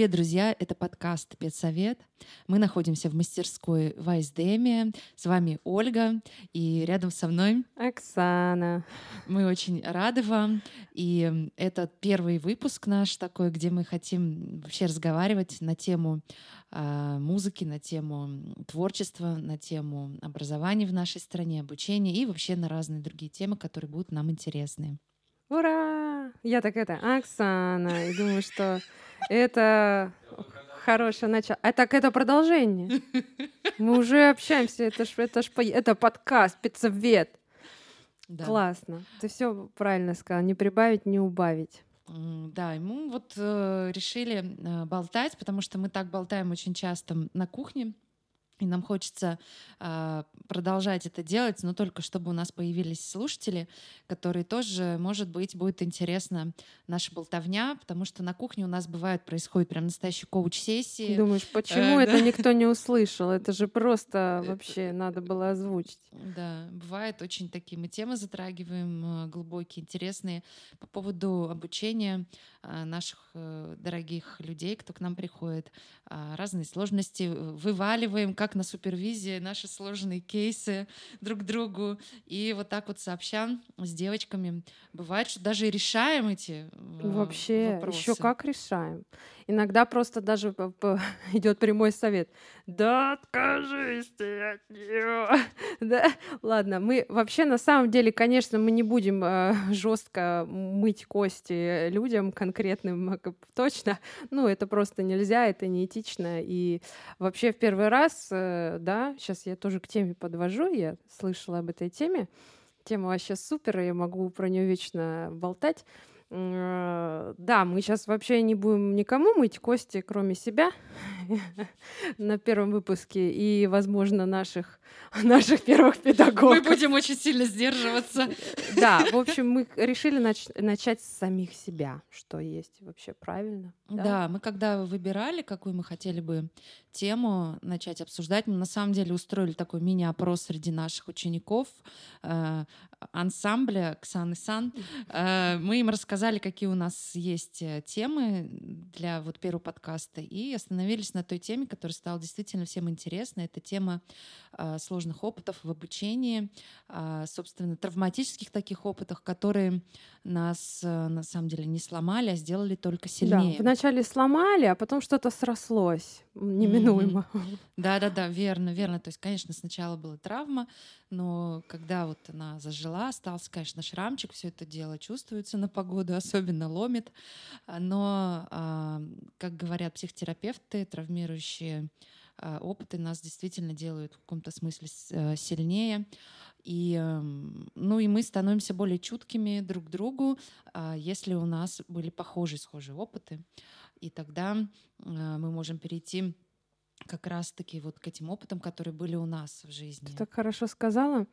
Привет, друзья! Это подкаст «Педсовет». Мы находимся в мастерской в Айсдеме. С вами Ольга, и рядом со мной Оксана. Мы очень рады вам. И это первый выпуск наш такой, где мы хотим вообще разговаривать на тему э, музыки, на тему творчества, на тему образования в нашей стране, обучения и вообще на разные другие темы, которые будут нам интересны. Ура! Я так это, Оксана, и думаю, что это хорошее начало. А так это продолжение. Мы уже общаемся, это ж, это ж это подкаст, спецовет. Да. Классно. Ты все правильно сказала. Не прибавить, не убавить. Да, и мы вот э, решили э, болтать, потому что мы так болтаем очень часто на кухне. И нам хочется э, продолжать это делать, но только чтобы у нас появились слушатели, которые тоже, может быть, будет интересна наша болтовня, потому что на кухне у нас бывает происходит прям настоящие коуч-сессии. Думаешь, э, почему э, это да? никто не услышал? Это же просто вообще надо было озвучить. Да, бывает очень такие мы темы затрагиваем э, глубокие, интересные по поводу обучения э, наших дорогих людей, кто к нам приходит, а, разные сложности вываливаем, как на супервизии наши сложные кейсы друг другу. И вот так вот сообща с девочками. Бывает, что даже решаем эти Вообще, еще как решаем. Иногда просто даже идет прямой совет. Да откажись ты от нее. да? Ладно, мы вообще на самом деле, конечно, мы не будем э, жестко мыть кости людям конкретным точно. Ну, это просто нельзя, это неэтично. И вообще в первый раз, э, да, сейчас я тоже к теме подвожу, я слышала об этой теме. Тема вообще супер, я могу про нее вечно болтать. Э, да, мы сейчас вообще не будем никому мыть кости, кроме себя, на первом выпуске и, возможно, наших, наших первых педагогов. Мы будем очень сильно сдерживаться. Да, в общем, мы решили нач- начать с самих себя, что есть вообще правильно. Да? да, мы когда выбирали, какую мы хотели бы тему начать обсуждать, мы на самом деле устроили такой мини-опрос среди наших учеников э, ансамбля Ксан и Сан. Э, мы им рассказали, какие у нас есть э, темы для вот первого подкаста, и остановились на той теме, которая стала действительно всем интересна. Это тема э, сложных опытов в обучении, собственно, травматических таких опытов, которые нас на самом деле не сломали, а сделали только сильнее. Да, вначале сломали, а потом что-то срослось неминуемо. Да-да-да, верно, верно. То есть, конечно, сначала была травма, но когда вот она зажила, остался, конечно, шрамчик, все это дело чувствуется на погоду, особенно ломит. Но, а, как говорят психотерапевты, травмирующие а, опыты нас действительно делают в каком-то смысле э, сильнее. И, эм, ну, и мы становимся более чуткими друг к другу, а, если у нас были похожие, схожие опыты. И тогда мы можем перейти как раз-таки вот к этим опытам, которые были у нас в жизни. Ты так хорошо сказала.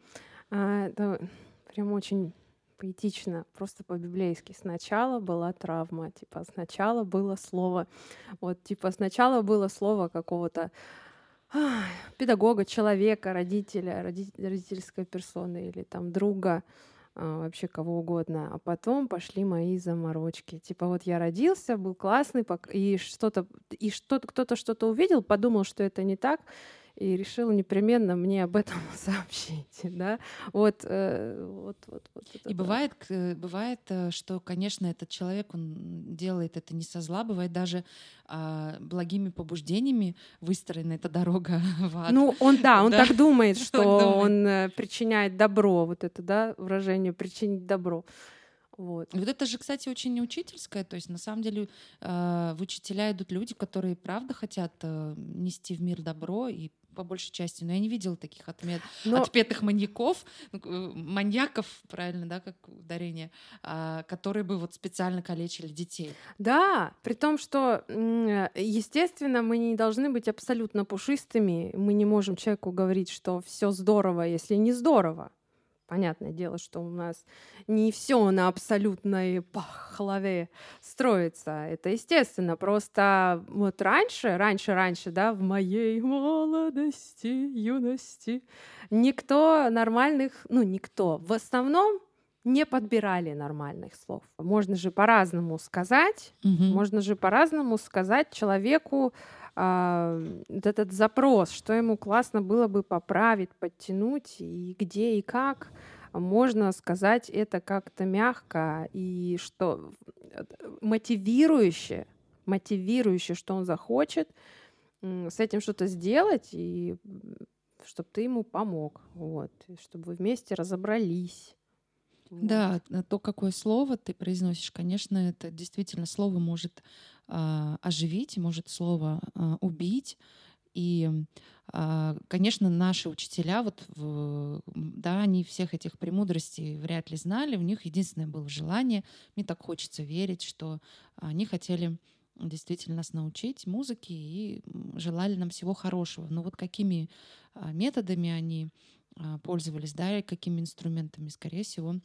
А, это прям очень поэтично, просто по-библейски. Сначала была травма, типа сначала было слово, вот типа сначала было слово какого-то педагога, человека, родителя, родительской персоны или там друга, а, вообще кого угодно. А потом пошли мои заморочки. Типа вот я родился, был классный, и что-то, и что-то, кто-то что-то увидел, подумал, что это не так, и решил непременно мне об этом сообщить, да, вот, э, вот, вот, вот. И бывает, бывает, э, что, конечно, этот человек он делает это не со зла, бывает даже а, благими побуждениями выстроена эта дорога в ад. Ну, он да, он да? так думает, что он э, причиняет добро, вот это, да, выражение причинить добро. Вот. вот это же, кстати, очень неучительское. То есть, на самом деле, э, в учителя идут люди, которые правда хотят э, нести в мир добро и по большей части, но я не видела таких отмет, но... отпетых маньяков, ну, э, маньяков, правильно, да, как ударение, а, которые бы вот специально калечили детей. Да, при том, что, естественно, мы не должны быть абсолютно пушистыми, мы не можем человеку говорить, что все здорово, если не здорово. Понятное дело, что у нас не все на абсолютной пахлаве строится. Это естественно. Просто вот раньше, раньше, раньше, да, в моей молодости, юности, никто нормальных, ну, никто, в основном не подбирали нормальных слов. Можно же по-разному сказать, угу. можно же по-разному сказать человеку э, этот запрос, что ему классно было бы поправить, подтянуть, и где и как. Можно сказать это как-то мягко и что мотивирующе, мотивирующе, что он захочет с этим что-то сделать и чтобы ты ему помог, вот, чтобы вы вместе разобрались. Да, то, какое слово ты произносишь, конечно, это действительно слово может э, оживить, может слово э, убить. И, э, конечно, наши учителя, вот, в, да, они всех этих премудростей вряд ли знали. У них единственное было желание, мне так хочется верить, что они хотели действительно нас научить музыке и желали нам всего хорошего. Но вот какими методами они пользовались, да, и какими инструментами, скорее всего,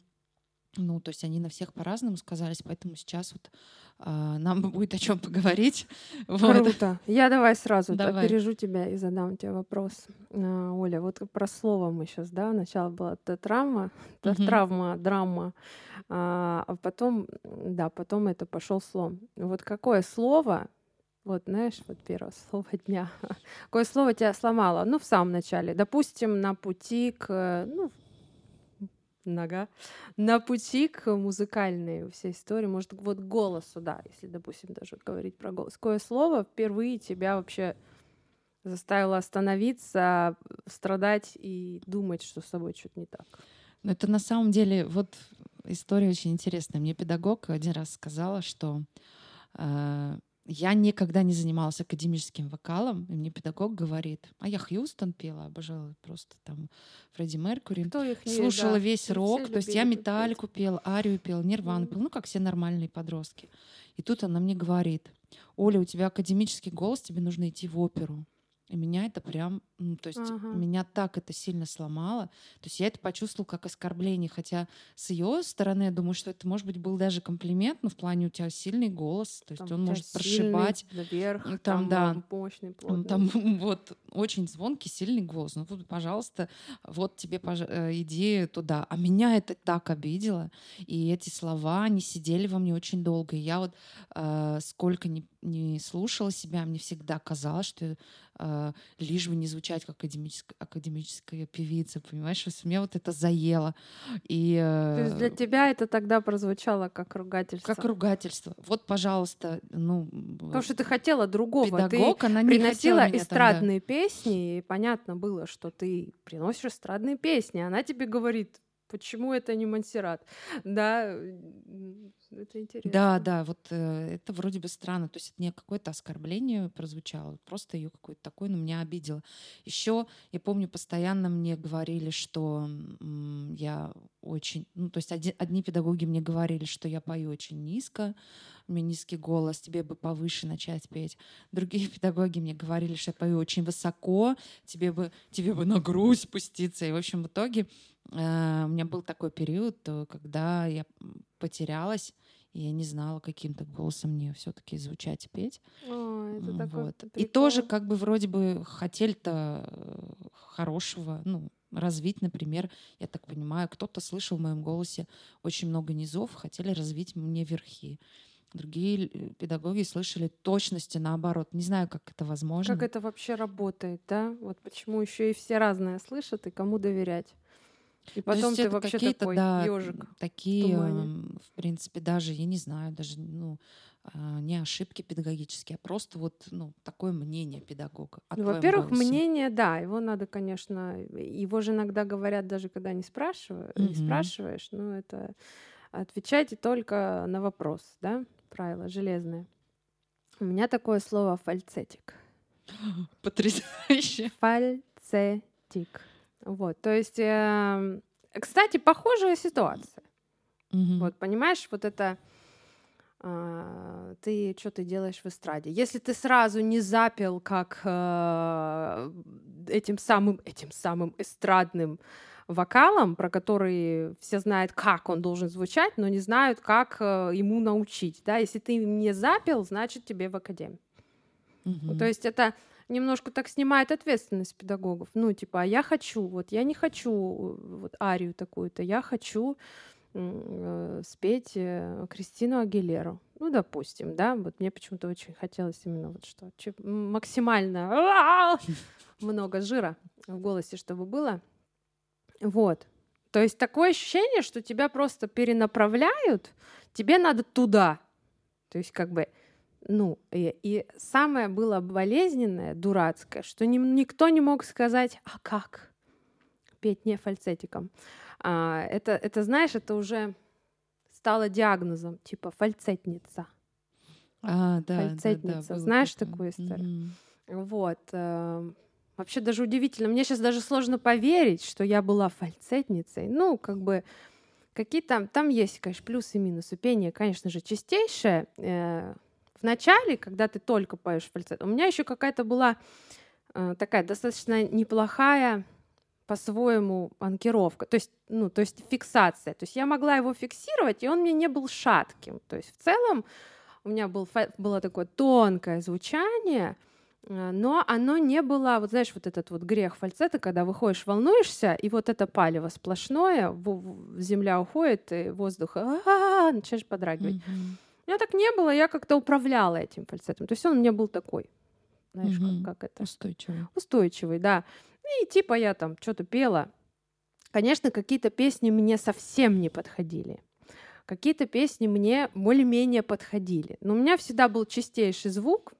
ну, то есть они на всех по-разному сказались, поэтому сейчас вот а, нам будет о чем поговорить. Круто. Вот. Я давай сразу давай. опережу тебя и задам тебе вопрос. А, Оля, вот про слово мы сейчас, да, начало было это травма, угу. травма, драма, а, а потом, да, потом это пошел слом. Вот какое слово вот, знаешь, вот первое слово дня. Какое слово тебя сломало? Ну, в самом начале. Допустим, на пути к, ну, нога, на пути к музыкальной всей истории, может, вот голосу, да, если, допустим, даже говорить про голос. Какое слово впервые тебя вообще заставило остановиться, страдать и думать, что с собой что-то не так? Ну, это на самом деле, вот история очень интересная. Мне педагог один раз сказала, что э, я никогда не занималась академическим вокалом, и мне педагог говорит, а я Хьюстон пела, обожала просто там Фредди Меркури. Кто их не, Слушала да. весь рок, то есть я Металлику пел, Арию пел, Нирвану mm. пел, ну как все нормальные подростки. И тут она мне говорит, Оля, у тебя академический голос, тебе нужно идти в оперу. И меня это прям, ну, то есть ага. меня так это сильно сломало. То есть я это почувствовала как оскорбление, хотя с ее стороны я думаю, что это, может быть, был даже комплимент, но в плане у тебя сильный голос, то есть там он может прошибать. Наверх, там, там да, мощный, плотный. Там вот очень звонкий, сильный голос. Ну, тут, пожалуйста, вот тебе пож... Э, иди туда. А меня это так обидело, и эти слова, они сидели во мне очень долго. И я вот э, сколько не, не слушала себя, мне всегда казалось, что э, лишь бы не звучать как академическая, академическая певица, понимаешь? Меня вот это заело. И, э, То есть для тебя это тогда прозвучало как ругательство? Как ругательство. Вот, пожалуйста, ну... Потому что ты хотела другого. Педагог, ты она не приносила эстрадные там, да. песни, и понятно было, что ты приносишь эстрадные песни. Она тебе говорит, почему это не Монсеррат? Да, это интересно. Да, да, вот э, это вроде бы странно. То есть это не какое-то оскорбление прозвучало, просто ее какое-то такое, но меня обидело. Еще я помню, постоянно мне говорили, что м, я очень, ну то есть один, одни педагоги мне говорили, что я пою очень низко, у меня низкий голос, тебе бы повыше начать петь. Другие педагоги мне говорили, что я пою очень высоко, тебе бы, тебе бы на грудь спуститься. И, в общем, в итоге у меня был такой период, э, когда я потерялась, и я не знала, каким-то голосом мне все-таки звучать и петь. О, это такой вот. И тоже как бы вроде бы хотели-то э, хорошего, ну, развить, например, я так понимаю, кто-то слышал в моем голосе очень много низов, хотели развить мне верхи. Другие педагоги слышали точности наоборот. Не знаю, как это возможно. Как это вообще работает, да? Вот почему еще и все разные слышат, и кому доверять. И потом ты вообще такой да, ежик. Такие, в, в принципе, даже, я не знаю, даже ну, а, не ошибки педагогические, а просто вот ну, такое мнение педагога. Ну, во-первых, мнение, да, его надо, конечно, его же иногда говорят, даже когда не спрашиваешь, угу. не спрашиваешь, но это отвечайте только на вопрос, да, правило железное. У меня такое слово фальцетик. Потрясающе. Фальцетик. Вот, то есть, э, кстати, похожая ситуация. Угу. Вот, понимаешь, вот это э, ты что ты делаешь в эстраде? Если ты сразу не запел как э, этим самым этим самым эстрадным вокалом, про который все знают, как он должен звучать, но не знают, как э, ему научить. Да? Если ты не запел, значит тебе в академии. Угу. То есть это немножко так снимает ответственность педагогов. Ну, типа, а я хочу, вот я не хочу вот арию такую-то, я хочу э, спеть э, Кристину Агилеру. Ну, допустим, да, вот мне почему-то очень хотелось именно вот что, максимально много жира в голосе, чтобы было. Вот. То есть такое ощущение, что тебя просто перенаправляют, тебе надо туда. То есть как бы, ну, и, и самое было болезненное, дурацкое, что ни, никто не мог сказать, а как петь не фальцетиком. А, это, это, знаешь, это уже стало диагнозом, типа фальцетница. А, да, фальцетница. Да, да, Знаешь такое. такую историю? Mm-hmm. Вот. Э, вообще даже удивительно. Мне сейчас даже сложно поверить, что я была фальцетницей. Ну, как бы какие-то... Там есть, конечно, плюсы и минусы. Пение, конечно же, чистейшее. Э, в начале, когда ты только поешь фальцет, у меня еще какая-то была э, такая достаточно неплохая по-своему анкировка, то есть, ну, то есть фиксация. То есть я могла его фиксировать, и он мне не был шатким. То есть в целом у меня был, было такое тонкое звучание, э, но оно не было, вот знаешь, вот этот вот грех фальцета, когда выходишь, волнуешься, и вот это палево сплошное, земля уходит, и воздух, начинаешь подрагивать. У меня так не было, я как-то управляла этим фальцетом. То есть он у меня был такой, знаешь, как, как это? Устойчивый. Устойчивый, да. И типа я там что-то пела. Конечно, какие-то песни мне совсем не подходили. Какие-то песни мне более-менее подходили. Но у меня всегда был чистейший звук,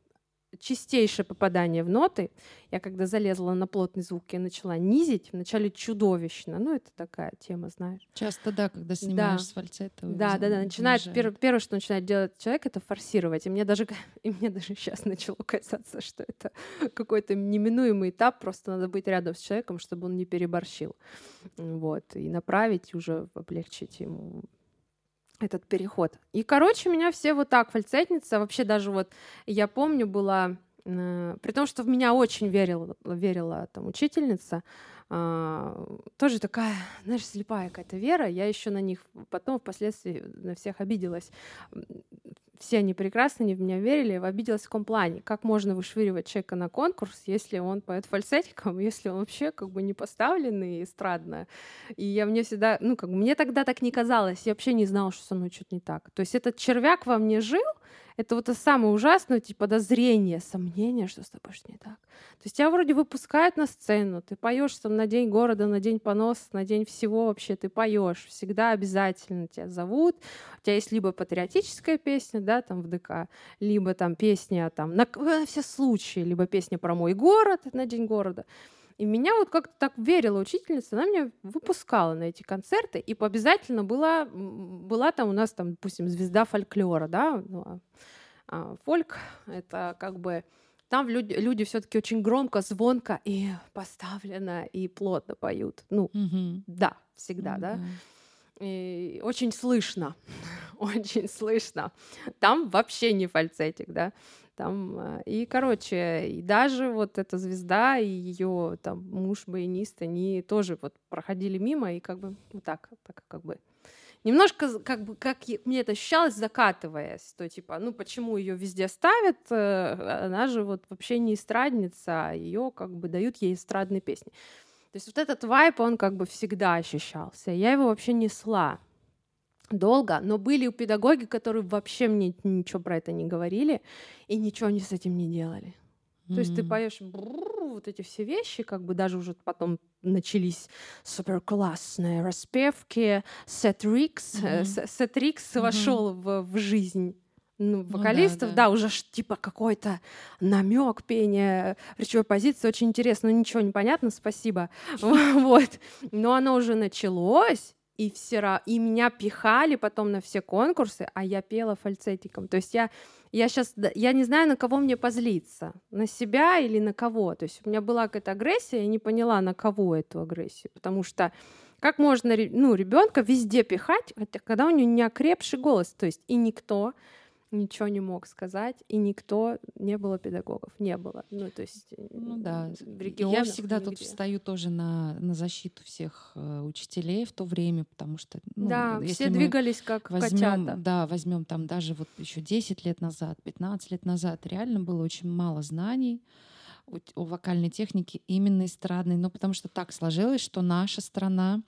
чистейшее попадание в ноты. Я когда залезла на плотный звук, я начала низить, вначале чудовищно. Ну, это такая тема, знаешь. Часто, да, когда снимаешь да. с фальцета. Да, да, да. Начинает, пер, первое, что начинает делать человек, это форсировать. И мне даже, и мне даже сейчас начало казаться, что это какой-то неминуемый этап, просто надо быть рядом с человеком, чтобы он не переборщил. Вот. И направить, уже облегчить ему этот переход. И, короче, меня все вот так, фальцетница, вообще даже вот, я помню, была, э, при том, что в меня очень верила, верила там учительница, э, тоже такая, знаешь, слепая какая-то вера, я еще на них потом впоследствии на всех обиделась все они прекрасно, они в меня верили, обиделась в каком плане. Как можно вышвыривать человека на конкурс, если он поет фальцетиком, если он вообще как бы не поставленный эстрадно. И я мне всегда, ну как бы мне тогда так не казалось, я вообще не знала, что со мной что-то не так. То есть этот червяк во мне жил, это вот самое ужасное, типа, подозрение, сомнение, что с тобой что не так. То есть тебя вроде выпускают на сцену, ты поешь там на день города, на день понос, на день всего вообще, ты поешь, всегда обязательно тебя зовут. У тебя есть либо патриотическая песня, да, там в ДК, либо там песня там на, на все случаи, либо песня про мой город на день города. И меня вот как-то так верила учительница, она меня выпускала на эти концерты, и обязательно была, была там у нас, там, допустим, звезда фольклора, да, ну, а, а, фольк — это как бы там люди, люди все-таки очень громко, звонко и поставлено, и плотно поют. Ну, mm-hmm. да, всегда, mm-hmm. да. И очень слышно, очень слышно. Там вообще не фальцетик, да. Там, а, и, короче, и даже вот эта звезда и ее там муж баянист, они тоже вот проходили мимо и как бы вот так, так как бы немножко как бы как мне это ощущалось, закатываясь, то типа, ну почему ее везде ставят, э, она же вот вообще не эстрадница, а ее как бы дают ей эстрадные песни. То есть вот этот вайп, он как бы всегда ощущался. Я его вообще несла долго, но были у педагоги, которые вообще мне ничего про это не говорили и ничего они с этим не делали. Mm-hmm. То есть ты поешь вот эти все вещи, как бы даже уже потом начались супер классные распевки, сет Рикс, mm-hmm. сет Рикс mm-hmm. вошел в, в жизнь ну, вокалистов, ну, да, да. да, уже типа какой-то намек пения речевой позиции, очень интересно, но ничего не понятно, спасибо, вот, но оно уже началось, и все и меня пихали потом на все конкурсы, а я пела фальцетиком. То есть я, я сейчас, я не знаю, на кого мне позлиться, на себя или на кого. То есть у меня была какая-то агрессия, я не поняла, на кого эту агрессию, потому что как можно, ну, ребенка везде пихать, когда у него не окрепший голос, то есть и никто ничего не мог сказать, и никто, не было педагогов, не было. Ну, то есть ну, да. в регионах Я всегда нигде. тут встаю тоже на, на защиту всех э, учителей в то время, потому что... Ну, да, все двигались как возьмем, котята. Да, возьмем там даже вот еще 10 лет назад, 15 лет назад, реально было очень мало знаний о, о вокальной технике именно эстрадной, ну, потому что так сложилось, что наша страна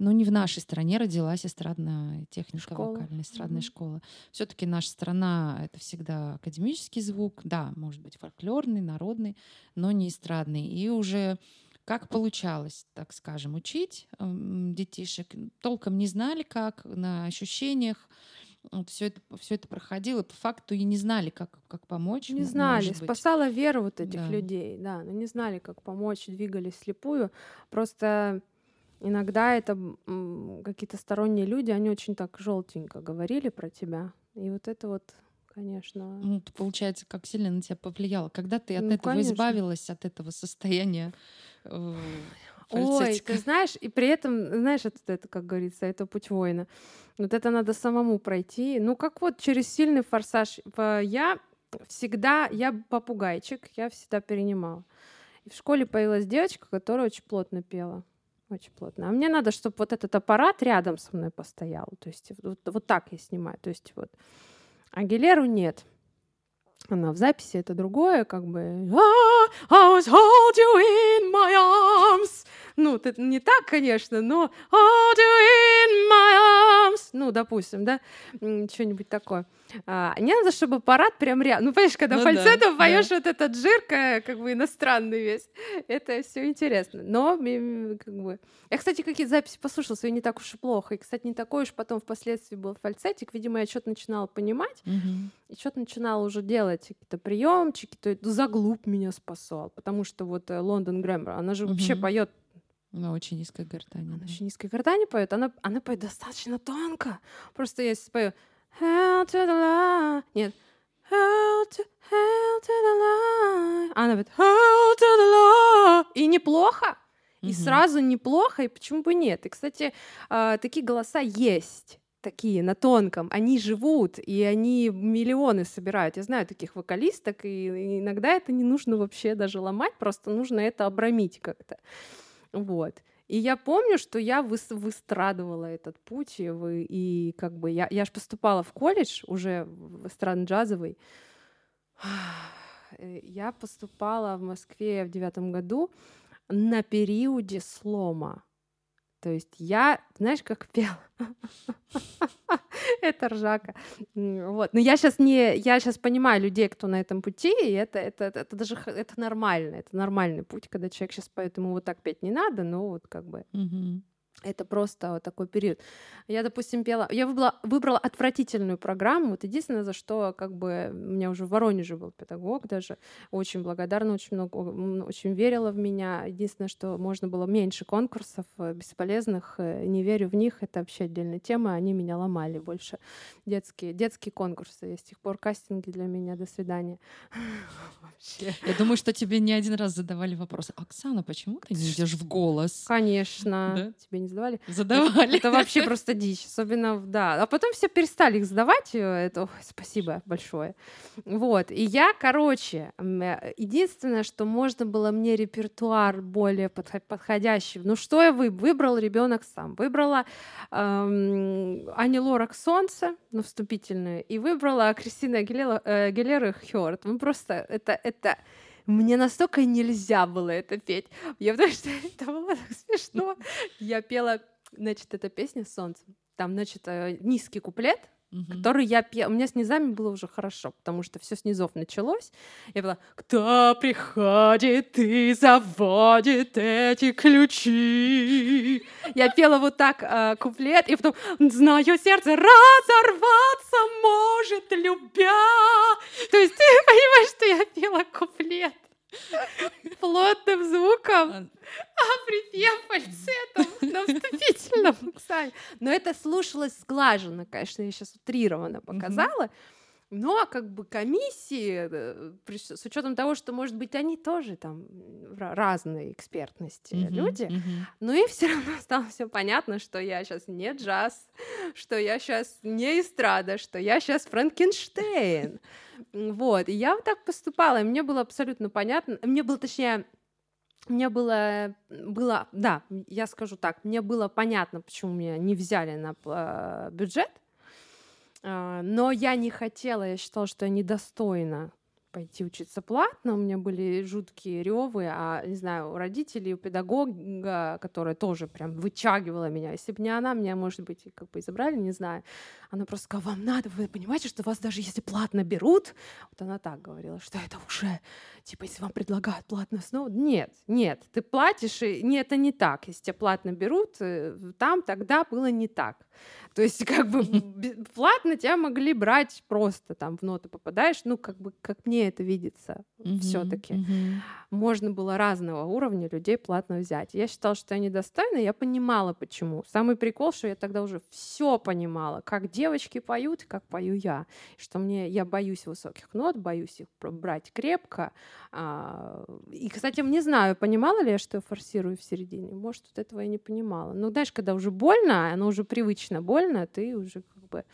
Но не в нашей стране родилась эстрадная техника, школа. вокальная эстрадная mm-hmm. школа. Все-таки наша страна это всегда академический звук, да, может быть фольклорный, народный, но не эстрадный. И уже как получалось, так скажем, учить детишек, толком не знали, как на ощущениях вот все это, все это проходило, по факту и не знали, как, как помочь. Не знали, спасала вера вот этих да. людей, да, но не знали, как помочь, двигались слепую. Просто иногда это какие-то сторонние люди, они очень так желтенько говорили про тебя. И вот это вот конечно. Ну, получается, как сильно на тебя повлияло. Когда ты от ну, этого конечно. избавилась, от этого состояния э, Ой, ты знаешь, и при этом, знаешь, это, это, как говорится, это путь воина. Вот это надо самому пройти. Ну, как вот через сильный форсаж. Я всегда, я попугайчик, я всегда перенимала. И в школе появилась девочка, которая очень плотно пела. Очень плотно. А мне надо, чтобы вот этот аппарат рядом со мной постоял. То есть вот, вот так я снимаю. То есть вот. Агилеру нет. Она в записи это другое, как бы «Ah, I was hold you in my arms. Ну, это не так, конечно, но hold you in my arms. Ну, допустим, да, что-нибудь такое. А, не надо, чтобы аппарат прям рядом. Ну, понимаешь, когда ну, фальцетом да, поешь да. вот этот жирка, как бы иностранный весь, это все интересно. Но, как бы... Я, кстати, какие-то записи послушала, свои не так уж и плохо. И, кстати, не такой уж потом впоследствии был фальцетик. Видимо, я что-то начинала понимать, угу. и что-то начинала уже делать какие-то приемчики. То есть заглуб меня спасал, потому что вот э, Лондон Грэмер, она же угу. вообще поет на очень низкой гортани. Она да. очень низкой гортани поет. Она, она поет достаточно тонко. Просто я спою Hell to the line. Нет. Hell to, hell to the line. Она говорит Hell to the line. И неплохо. И сразу неплохо, и почему бы нет? И, кстати, э, такие голоса есть такие на тонком, они живут, и они миллионы собирают. Я знаю таких вокалисток, и иногда это не нужно вообще даже ломать, просто нужно это обрамить как-то. Вот. И я помню, что я выс- выстрадывала этот путь, и, вы, и как бы я, я же поступала в колледж уже в эстрадно-джазовый. Я поступала в Москве в девятом году на периоде слома. То есть я, знаешь, как пела? это ржака. Вот. Но я сейчас не, я сейчас понимаю людей, кто на этом пути, и это, это, это, даже это нормально, это нормальный путь, когда человек сейчас поет, ему вот так петь не надо, но вот как бы. Mm-hmm. Это просто вот такой период. Я, допустим, пела... Я выбрала, выбрала отвратительную программу. Вот единственное, за что как бы у меня уже в Воронеже был педагог даже. Очень благодарна, очень много, очень верила в меня. Единственное, что можно было меньше конкурсов э, бесполезных. Э, не верю в них. Это вообще отдельная тема. Они меня ломали больше. Детские, детские конкурсы. Я с тех пор кастинги для меня. До свидания. Вообще. Я думаю, что тебе не один раз задавали вопрос. Оксана, почему ты не идешь в голос? Конечно. Тебе не задавали? Задавали. Это вообще просто дичь. Особенно, да. А потом все перестали их задавать. Э, это, ой, спасибо большое. Вот. И я, короче, э, единственное, что можно было мне репертуар более подходящий. Ну, что я вы выбрал ребенок сам? Выбрала эм, Ани Лорак «Солнце», ну, вступительную, и выбрала Кристина Гелера, э, Гелера «Хёрд». Ну, просто это, это мне настолько нельзя было это петь. Я потому что это было так смешно. Я пела, значит, эта песня «Солнце». Там, значит, э, низкий куплет, угу. который я пела. У меня с низами было уже хорошо, потому что все с низов началось. Я была «Кто приходит и заводит эти ключи?» Я пела вот так э, куплет, и потом «Знаю, сердце разорваться может, любя». То есть ты понимаешь, что я пела куплет плотным звуком, а, припев фальцетом на вступительном. Но это слушалось сглаженно, конечно, я сейчас утрированно показала. Но как бы комиссии, э, с учетом того, что, может быть, они тоже там разные экспертности mm-hmm, люди, mm-hmm. но и все равно стало все понятно, что я сейчас не джаз, что я сейчас не эстрада, что я сейчас Франкенштейн. Вот, и я вот так поступала, и мне было абсолютно понятно, мне было, точнее, мне было, было, да, я скажу так, мне было понятно, почему меня не взяли на э, бюджет, а, но я не хотела, я считала, что я недостойна пойти учиться платно, у меня были жуткие ревы, а, не знаю, у родителей, у педагога, которая тоже прям вытягивала меня, если бы не она, меня, может быть, как бы и забрали, не знаю. Она просто сказала, вам надо, вы понимаете, что вас даже если платно берут, вот она так говорила, что это уже, типа, если вам предлагают платно снова, нет, нет, ты платишь, и не, это не так, если тебя платно берут, э, там тогда было не так. То есть как бы платно тебя могли брать просто там в ноты попадаешь, ну как бы как мне это видится все-таки. Можно было разного уровня людей платно взять. Я считала, что я недостойна, я понимала почему. Самый прикол, что я тогда уже все понимала, как девочки поют, как пою я. Что мне я боюсь высоких нот, боюсь их брать крепко. А, и, кстати, не знаю, понимала ли я, что я форсирую в середине. Может, вот этого я не понимала. Но знаешь, когда уже больно, оно уже привычно больно, ты уже как бы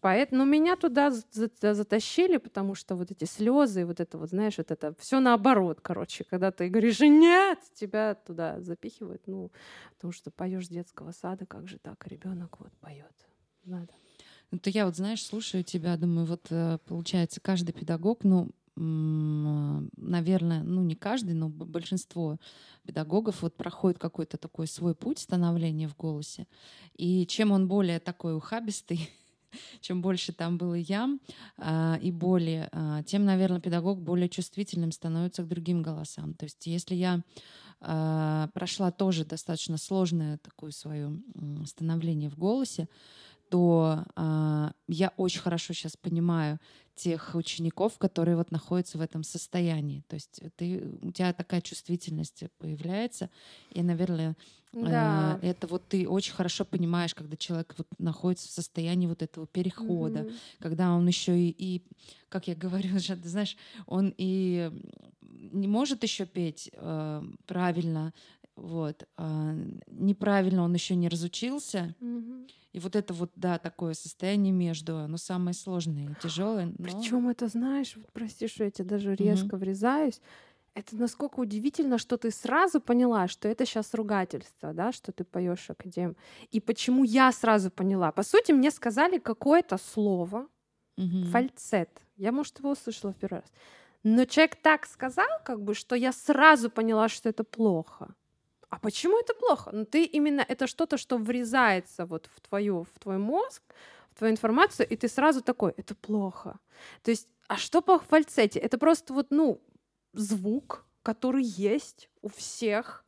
Поэтому ну, меня туда затащили, потому что вот эти слезы, вот это вот, знаешь, вот это все наоборот, короче, когда ты говоришь нет, тебя туда запихивают, ну, потому что поешь детского сада, как же так, ребенок вот поет, надо. Это я вот, знаешь, слушаю тебя, думаю, вот э, получается каждый педагог, ну, наверное, ну не каждый, но большинство педагогов вот проходит какой-то такой свой путь становления в голосе. И чем он более такой ухабистый, чем больше там было ям а, и боли, а, тем, наверное, педагог более чувствительным становится к другим голосам. То есть если я а, прошла тоже достаточно сложное такое свое становление в голосе, то а, я очень хорошо сейчас понимаю тех учеников, которые вот находятся в этом состоянии. То есть ты, у тебя такая чувствительность появляется, и, наверное, да. э, это вот ты очень хорошо понимаешь, когда человек вот находится в состоянии вот этого перехода, mm-hmm. когда он еще и, и, как я говорю, уже, ты знаешь, он и не может еще петь э, правильно, вот, э, неправильно он еще не разучился. Mm-hmm и вот это вот, да, такое состояние между, оно самое сложное и тяжелое. Но... Причем это, знаешь, вот, прости, что я тебе даже резко угу. врезаюсь, это насколько удивительно, что ты сразу поняла, что это сейчас ругательство, да, что ты поешь академ. И почему я сразу поняла? По сути, мне сказали какое-то слово, угу. фальцет. Я, может, его услышала в первый раз. Но человек так сказал, как бы, что я сразу поняла, что это плохо а почему это плохо? Ну, ты именно это что-то, что врезается вот в твою, в твой мозг, в твою информацию, и ты сразу такой, это плохо. То есть, а что по фальцете? Это просто вот, ну, звук, который есть у всех.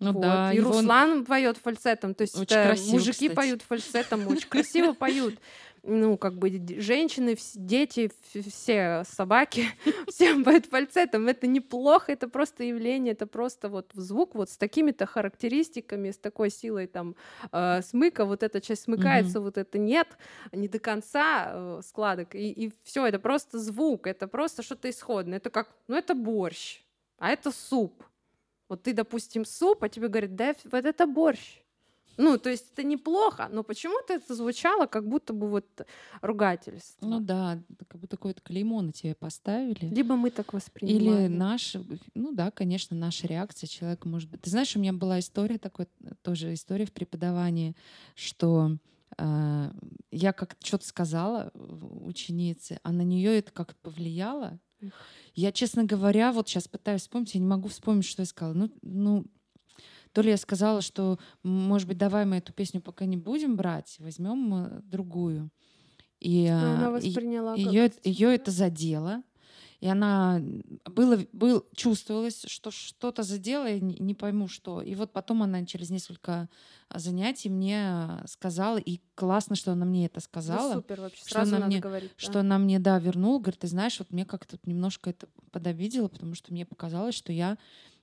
Ну вот. да, и Руслан он... поет фальцетом, то есть очень красиво, мужики кстати. поют фальцетом, очень красиво поют ну, как бы женщины, дети, все собаки, всем поют фальцетом. Это неплохо, это просто явление, это просто вот звук вот с такими-то характеристиками, с такой силой там э, смыка, вот эта часть смыкается, mm-hmm. вот это нет, не до конца э, складок, и, и все, это просто звук, это просто что-то исходное, это как, ну, это борщ, а это суп. Вот ты, допустим, суп, а тебе говорят, да, вот это борщ. Ну, то есть это неплохо, но почему-то это звучало как будто бы вот ругательство. Ну да, как будто какое-то клеймо на тебе поставили. Либо мы так воспринимали. Или наш, ну да, конечно, наша реакция человека может быть. Ты знаешь, у меня была история такой, тоже история в преподавании, что э, я как что-то сказала ученице, а на нее это как-то повлияло. Я, честно говоря, вот сейчас пытаюсь вспомнить, я не могу вспомнить, что я сказала. Ну, ну то ли я сказала, что, может быть, давай мы эту песню пока не будем брать, возьмем э, другую. И, она восприняла ее, ее это задело. И она было, был, чувствовалось, что что-то задело, я не, пойму что. И вот потом она через несколько занятий мне сказала, и классно, что она мне это сказала. Ну, супер, вообще, что она мне, говорить, да. Что она мне, да, вернула. Говорит, ты знаешь, вот мне как-то немножко это подобидело, потому что мне показалось, что я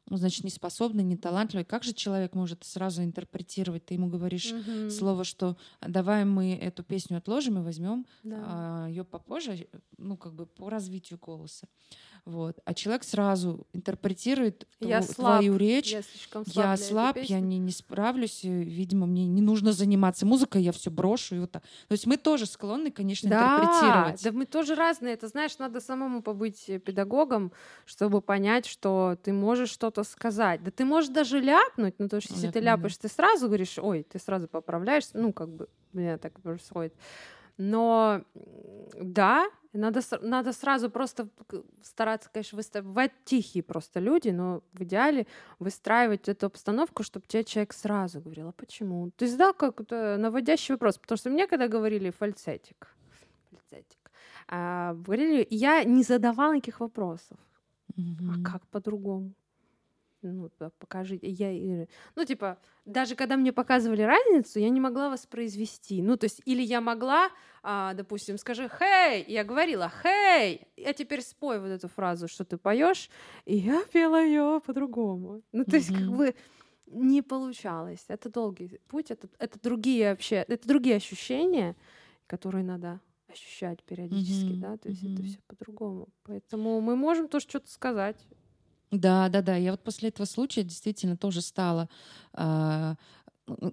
ну, значит, не способный, не талантливый. Как же человек может сразу интерпретировать? Ты ему говоришь угу. слово, что давай мы эту песню отложим и возьмем да. а, ее попозже, ну, как бы по развитию голоса. Вот. А человек сразу интерпретирует я тв- слаб, твою речь. Я, слишком слаб, я слаб, я не, не справлюсь. Видимо, мне не нужно заниматься музыкой, я все брошу. И вот так. То есть мы тоже склонны, конечно, да, интерпретировать. Да, мы тоже разные. Это знаешь, надо самому побыть педагогом, чтобы понять, что ты можешь что-то сказать. Да ты можешь даже ляпнуть, но то, что если Ляпну, ты ляпаешь, ты сразу говоришь, ой, ты сразу поправляешься. Ну, как бы, у меня так происходит. Но да, надо, надо сразу просто стараться, конечно, выставать тихие просто люди, но в идеале выстраивать эту обстановку, чтобы тебе человек сразу говорил, а почему? Ты задал какой-то наводящий вопрос, потому что мне когда говорили фальцетик, фальцетик, а, говорили, я не задавала никаких вопросов. Mm-hmm. А как по-другому? Ну, покажите. Я, ну, типа, даже когда мне показывали разницу, я не могла воспроизвести. Ну, то есть, или я могла, а, допустим, скажи «хей», я говорила «хей», а теперь спой вот эту фразу, что ты поешь, и я пела ее по-другому. Ну, то есть, mm-hmm. как бы не получалось. Это долгий путь, это, это другие вообще, это другие ощущения, которые надо ощущать периодически, mm-hmm. да, то есть mm-hmm. это все по-другому. Поэтому мы можем тоже что-то сказать, да, да, да. Я вот после этого случая действительно тоже стала э,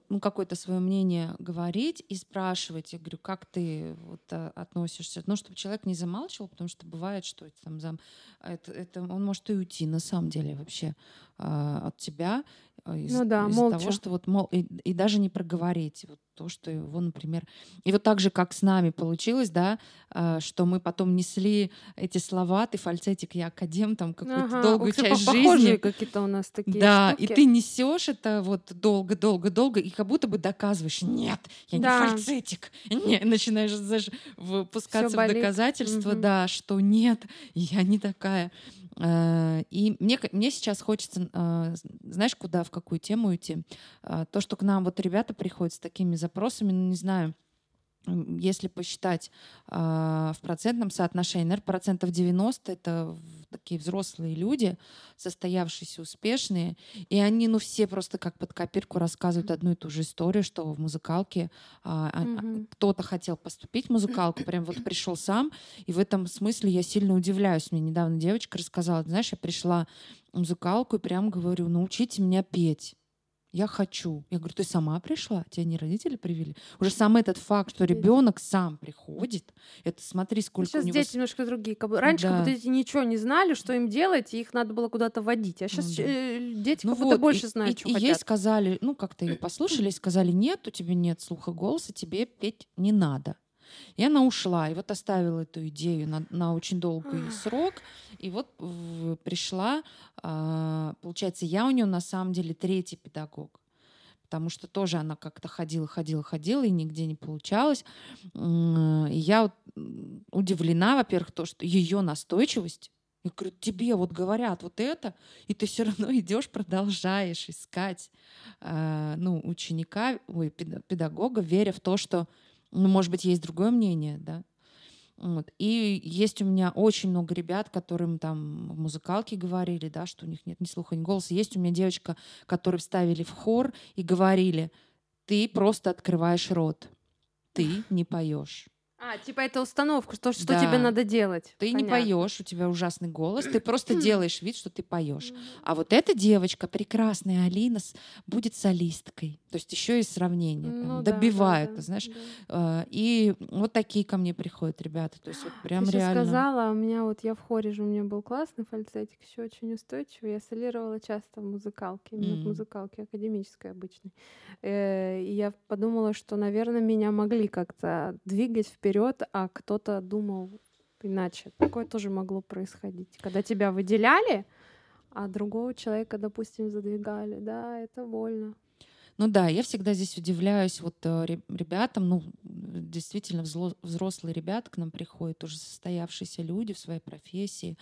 ну, какое-то свое мнение говорить и спрашивать. Я говорю, как ты вот, а, относишься? Ну, чтобы человек не замалчивал, потому что бывает, что там зам... это, это он может и уйти на самом деле вообще э, от тебя. А, из, ну да, из молча. того, что вот мол, и, и даже не проговорить вот то, что его, например, и вот так же, как с нами получилось, да, э, что мы потом несли эти слова, ты фальцетик, я академ, там какую-то ага, долгую Ух, часть жизни, какие-то у нас такие да, штуки. и ты несешь это вот долго-долго-долго и как будто бы доказываешь, нет, я да. не фальцетик, не, начинаешь знаешь, выпускаться в доказательство, угу. да, что нет, я не такая. Э, и мне, мне сейчас хочется, э, знаешь, куда, в какую тему идти? Э, то, что к нам вот ребята приходят с такими запросами, ну, не знаю, если посчитать в процентном соотношении, наверное, процентов 90 это такие взрослые люди, состоявшиеся, успешные, и они, ну, все просто как под копирку рассказывают одну и ту же историю, что в музыкалке э, mm-hmm. кто-то хотел поступить в музыкалку, прям вот пришел сам, и в этом смысле я сильно удивляюсь. Мне недавно девочка рассказала, знаешь, я пришла в музыкалку и прям говорю, научите меня петь я хочу. Я говорю, ты сама пришла? Тебя не родители привели? Уже сам этот факт, что ребенок сам приходит, это смотри, сколько сейчас у него... дети немножко другие. Раньше да. как будто дети ничего не знали, что им делать, и их надо было куда-то водить. А сейчас да. Э, дети ну как вот, будто больше и, знают, и, что и хотят. ей сказали, ну как-то ее послушали, сказали, нет, у тебя нет слуха голоса, тебе петь не надо. И она ушла, и вот оставила эту идею на, на очень долгий срок. И вот в, пришла, э, получается, я у нее на самом деле третий педагог потому что тоже она как-то ходила, ходила, ходила, и нигде не получалось. И я удивлена, во-первых, то, что ее настойчивость, я говорю, тебе вот говорят вот это, и ты все равно идешь, продолжаешь искать э, ну, ученика, ой, педагога, веря в то, что, ну, может быть, есть другое мнение, да, вот. И есть у меня очень много ребят, которым там в музыкалке говорили, да, что у них нет ни слуха, ни голоса. Есть у меня девочка, которую вставили в хор и говорили, ты просто открываешь рот, ты не поешь. А, типа это установка, что, что да. тебе надо делать. Ты Понятно. не поешь, у тебя ужасный голос, ты просто делаешь вид, что ты поешь. А вот эта девочка, прекрасная Алина, будет солисткой. То есть еще и сравнение. Ну, добивают, да, да, знаешь. Да. И вот такие ко мне приходят ребята. То есть вот прям ты реально. сказала, у меня вот я в хоре же, у меня был классный фальцетик, еще очень устойчивый. Я солировала часто в музыкалке, именно mm. в музыкалке академической обычной. Э, и я подумала, что, наверное, меня могли как-то двигать вперед вперед, а кто-то думал иначе. Такое тоже могло происходить. Когда тебя выделяли, а другого человека, допустим, задвигали. Да, это больно. Ну да, я всегда здесь удивляюсь вот э, ребятам, ну действительно взрослые ребята к нам приходят, уже состоявшиеся люди в своей профессии,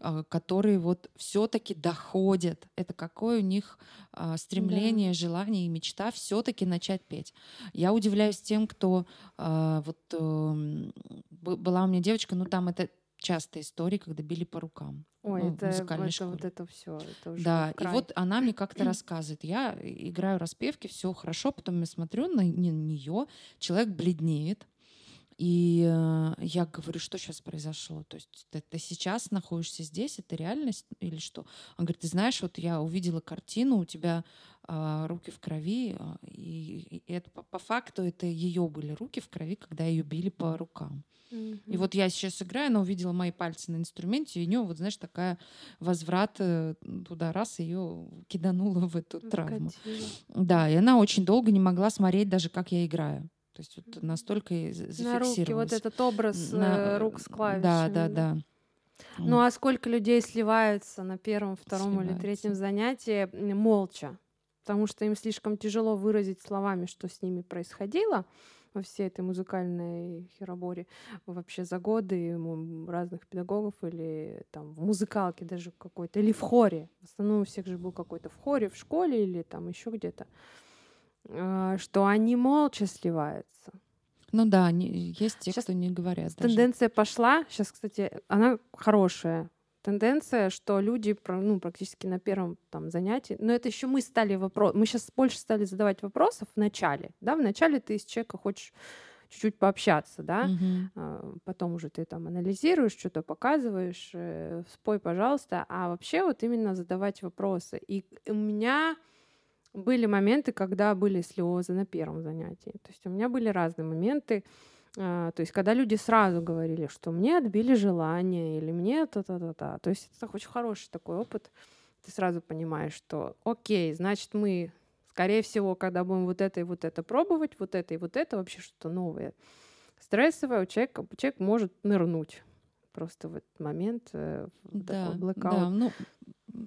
а, которые вот все-таки доходят. Это какое у них а, стремление, да. желание и мечта все-таки начать петь. Я удивляюсь тем, кто а, вот эм, была у меня девочка, ну там это частая история, когда били по рукам. Ой, ну, это, это школе. вот это все. Это уже да, край. и вот она мне как-то рассказывает. Я играю распевки, все хорошо, потом я смотрю на нее, человек бледнеет. И э, я говорю, что сейчас произошло? То есть ты, ты сейчас находишься здесь, это реальность или что? Он говорит, ты знаешь, вот я увидела картину, у тебя э, руки в крови, э, и, и это по, по факту это ее были руки в крови, когда ее били по рукам. И вот я сейчас играю, она увидела мои пальцы на инструменте, и у нее, вот знаешь, такая возврат э, туда раз ее киданула в эту травму. Да, и она очень долго не могла смотреть даже, как я играю. То есть вот настолько На руки, вот этот образ на, э, рук с клавишами. Да, да, да. Ну а сколько людей сливаются на первом, втором сливаются. или третьем занятии молча? Потому что им слишком тяжело выразить словами, что с ними происходило во всей этой музыкальной хероборе вообще за годы разных педагогов или там в музыкалке даже какой-то, или в хоре. В основном у всех же был какой-то в хоре, в школе или там еще где-то, а, что они молча сливаются. Ну да, они, есть те, сейчас кто не говорят. Тенденция даже. пошла. Сейчас, кстати, она хорошая. Тенденция, что люди ну, практически на первом там, занятии, но это еще мы стали вопрос, мы сейчас больше стали задавать вопросов в начале, да, в начале ты с человека хочешь чуть-чуть пообщаться, да, угу. потом уже ты там анализируешь, что-то показываешь, э, спой, пожалуйста, а вообще вот именно задавать вопросы. И у меня были моменты, когда были слезы на первом занятии. То есть у меня были разные моменты. А, то есть когда люди сразу говорили, что мне отбили желание или мне то-то-то-то. То есть это очень хороший такой опыт. Ты сразу понимаешь, что окей, значит мы, скорее всего, когда будем вот это и вот это пробовать, вот это и вот это, вообще что-то новое, стрессовое, у человека, человек может нырнуть просто в этот момент э, да, Да, ну,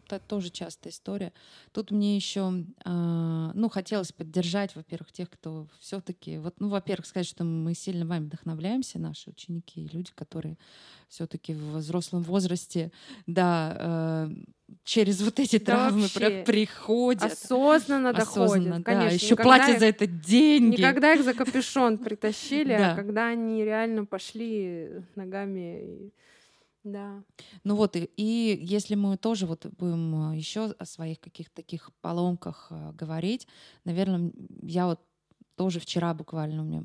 это тоже частая история. Тут мне еще, э, ну, хотелось поддержать, во-первых, тех, кто все-таки, вот, ну, во-первых, сказать, что мы сильно вами вдохновляемся, наши ученики, люди, которые все-таки в взрослом возрасте, да, э, через вот эти да травмы вообще. приходят. Осознанно доходят. Осознанно, Конечно, да, еще платят их, за это деньги. Никогда их за капюшон притащили, а когда они реально пошли ногами да. Ну вот, и, и если мы тоже вот будем э, еще о своих каких-то таких поломках э, говорить, наверное, я вот тоже вчера буквально у меня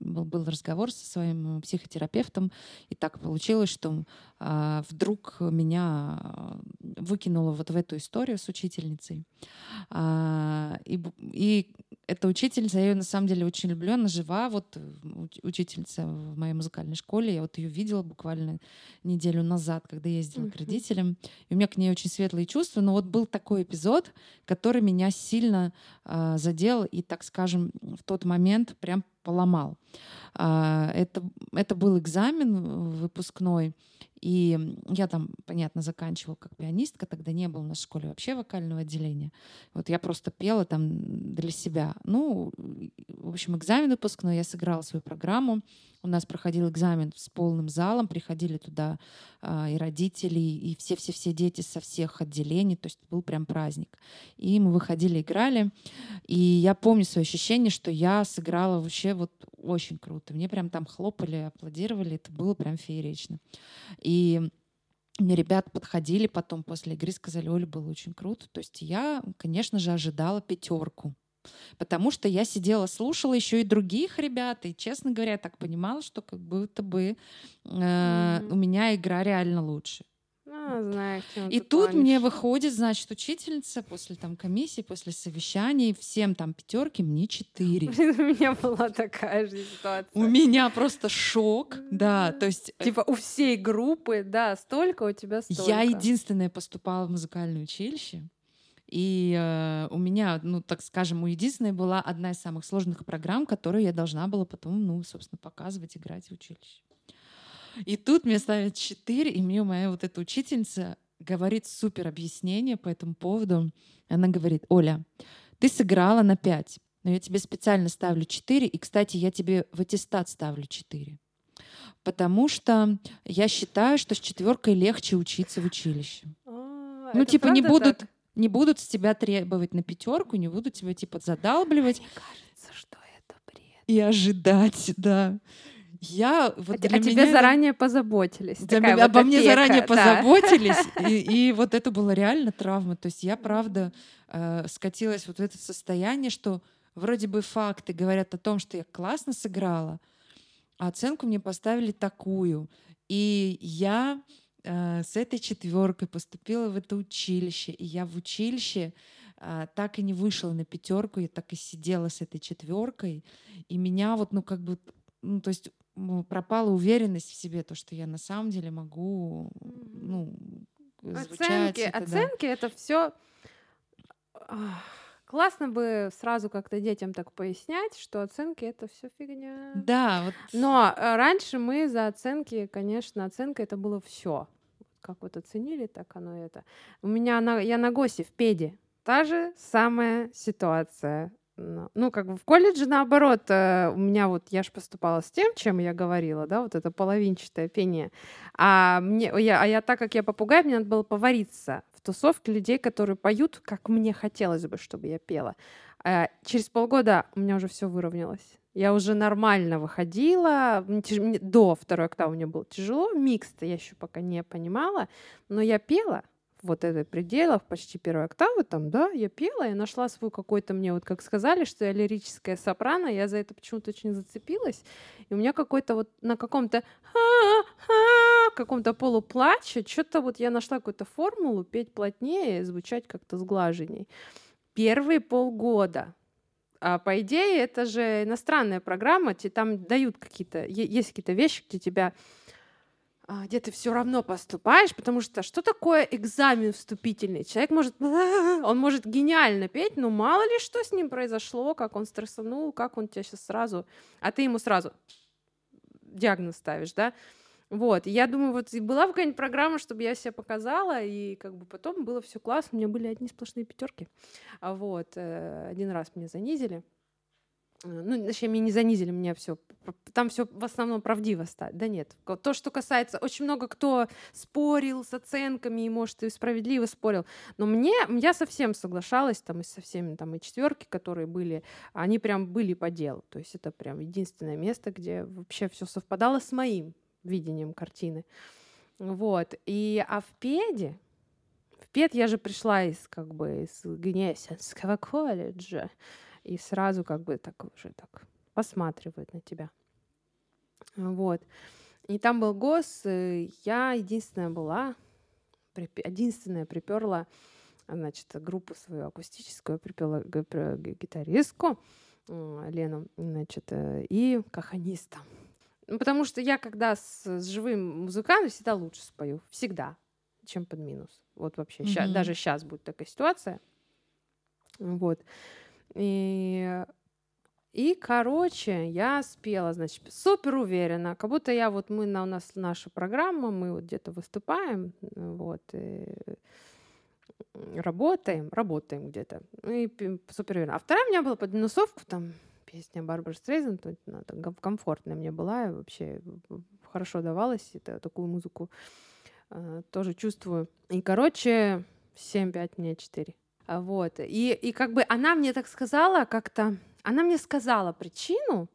был, был разговор со своим э, психотерапевтом, и так получилось, что а, вдруг меня выкинуло вот в эту историю с учительницей. А, и, и эта учительница, я ее на самом деле очень люблю, она жива, вот учительница в моей музыкальной школе, я вот ее видела буквально неделю назад, когда ездила uh-huh. к родителям, и у меня к ней очень светлые чувства, но вот был такой эпизод, который меня сильно а, задел и, так скажем, в тот момент прям поломал. А, это, это был экзамен выпускной, и я там, понятно, заканчивала как пианистка, тогда не было в школе вообще вокального отделения. Вот я просто пела там для себя. Ну, в общем, экзамен выпускной, я сыграла свою программу. У нас проходил экзамен с полным залом, приходили туда а, и родители, и все-все-все дети со всех отделений, то есть был прям праздник. И мы выходили, играли, и я помню свое ощущение, что я сыграла вообще вот очень круто. Мне прям там хлопали, аплодировали, это было прям феерично. И мне ребят подходили потом после игры, сказали, Оля, было очень круто. То есть я, конечно же, ожидала пятерку. Потому что я сидела, слушала еще и других ребят, и, честно говоря, я так понимала, что как будто бы э, mm-hmm. у меня игра реально лучше. А, знаю, и тут мне выходит, значит, учительница после там комиссии, после совещаний, всем там пятерки, мне четыре. У меня была такая же ситуация. У меня просто шок, да, то есть... Э, типа у всей группы, да, столько, у тебя столько. Я единственная поступала в музыкальное училище, и э, у меня, ну, так скажем, у единственной была одна из самых сложных программ, которую я должна была потом, ну, собственно, показывать, играть в училище. И тут мне ставят 4, и мне моя вот эта учительница говорит супер объяснение по этому поводу. Она говорит, Оля, ты сыграла на 5, но я тебе специально ставлю 4, и, кстати, я тебе в аттестат ставлю 4. Потому что я считаю, что с четверкой легче учиться в училище. А, ну, типа, не будут, так? Не будут с тебя требовать на пятерку, не будут тебя, типа, задалбливать. Мне кажется, что это бред. И ожидать, да я вот а, для а тебе заранее позаботились. Для меня, вот обо мне заранее да. позаботились, и, и вот это была реально травма. То есть я правда э, скатилась вот в это состояние, что вроде бы факты говорят о том, что я классно сыграла, а оценку мне поставили такую, и я с этой четверкой поступила в это училище, и я в училище э, так и не вышла на пятерку, я так и сидела с этой четверкой, и меня вот, ну как бы, ну то есть пропала уверенность в себе, то, что я на самом деле могу, ну, звучать. Оценки, это, оценки да. это все Классно бы сразу как-то детям так пояснять, что оценки это все фигня. Да, вот. Но э, раньше мы за оценки, конечно, оценка это было все. Как вот оценили, так оно это. У меня на, я на ГОСе в педе. Та же самая ситуация. Ну, как бы в колледже наоборот, э, у меня вот, я же поступала с тем, чем я говорила, да, вот это половинчатое пение. А, мне, я, а я, так как я попугай, мне надо было повариться в тусовке людей, которые поют, как мне хотелось бы, чтобы я пела. А через полгода у меня уже все выровнялось. Я уже нормально выходила. До второй октавы мне было тяжело. Микс-то я еще пока не понимала. Но я пела вот этой пределах, почти первой октавы, там, да, я пела, я нашла свой какой-то мне, вот как сказали, что я лирическая сопрано, я за это почему-то очень зацепилась, и у меня какой-то вот на каком-то каком-то полуплаче, что-то вот я нашла какую-то формулу петь плотнее, звучать как-то сглаженней. Первые полгода а по идее, это же иностранная программа, тебе там дают какие-то, есть какие-то вещи, где тебя где ты все равно поступаешь, потому что что такое экзамен вступительный? Человек может, он может гениально петь, но мало ли что с ним произошло, как он стрессанул, как он тебя сейчас сразу, а ты ему сразу диагноз ставишь, да? Вот, я думаю, вот была бы какая-нибудь программа, чтобы я себя показала, и как бы потом было все классно, у меня были одни сплошные пятерки. А вот, э, один раз меня занизили, ну, точнее, меня не занизили, меня все, там все в основном правдиво стать. Да нет. То, что касается, очень много кто спорил с оценками, и, может, и справедливо спорил, но мне, я совсем соглашалась, там, и со всеми, там, и четверки, которые были, они прям были по делу. То есть это прям единственное место, где вообще все совпадало с моим видением картины. Вот. И, а в педе, в пед я же пришла из, как бы, из Гнесинского колледжа, и сразу как бы так уже так посматривают на тебя. Вот. И там был гос, я единственная была, единственная приперла, значит, группу свою акустическую, припела гитаристку Лену, значит, э, и каханиста. Ну, потому что я, когда с, с живым музыкантом, всегда лучше спою. Всегда. Чем под минус. Вот вообще. Mm-hmm. Ща, даже сейчас будет такая ситуация. Вот. И, и, короче, я спела, значит, супер уверенно, как будто я вот, мы, на, у нас наша программа, мы вот где-то выступаем, вот, и работаем, работаем где-то, и супер уверенно. А вторая у меня была под минусовку, там, песня Барбары Стрейзен, то она комфортная мне была, вообще хорошо давалась, это, такую музыку э, тоже чувствую. И, короче, 7-5 мне 4. Вот. И, и как бы она мне так сказала как-то, она мне сказала причину,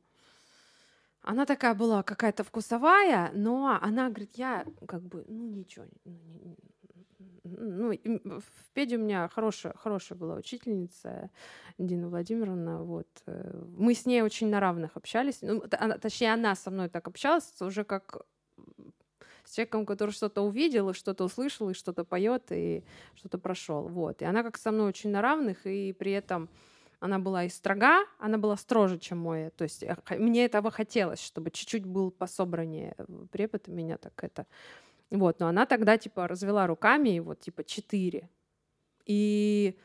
она такая была какая-то вкусовая, но она говорит, я как бы, ну ничего, ну, в педе у меня хорошая, хорошая была учительница Дина Владимировна, вот. Мы с ней очень на равных общались, ну, точнее, она со мной так общалась уже как с человеком, который что-то увидел, и что-то услышал, и что-то поет, и что-то прошел. Вот. И она как со мной очень на равных, и при этом она была и строга, она была строже, чем мой. То есть э, мне этого хотелось, чтобы чуть-чуть был пособраннее препод у меня так это. Вот, но она тогда типа развела руками, и вот типа четыре. И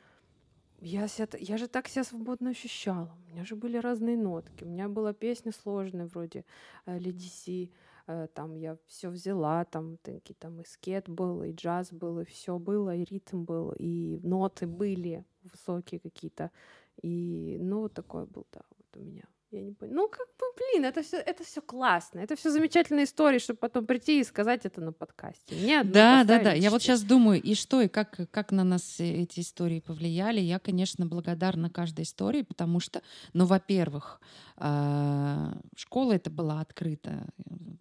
я, себя, я же так себя свободно ощущала. У меня же были разные нотки. У меня была песня сложная вроде э, Ледиси. Э, там я все взяла, там такие там и скет был, и джаз был, и все было, и ритм был, и ноты были высокие какие-то. И, ну, вот такой был, да, вот у меня. Я не поняла. Ну, как бы, блин, это все, это все классно. Это все замечательные истории, чтобы потом прийти и сказать это на подкасте. Нет, да, да, да. Я вот сейчас думаю, и что, и как, как на нас эти истории повлияли. Я, конечно, благодарна каждой истории, потому что, ну, во-первых, а, школа это была открыта,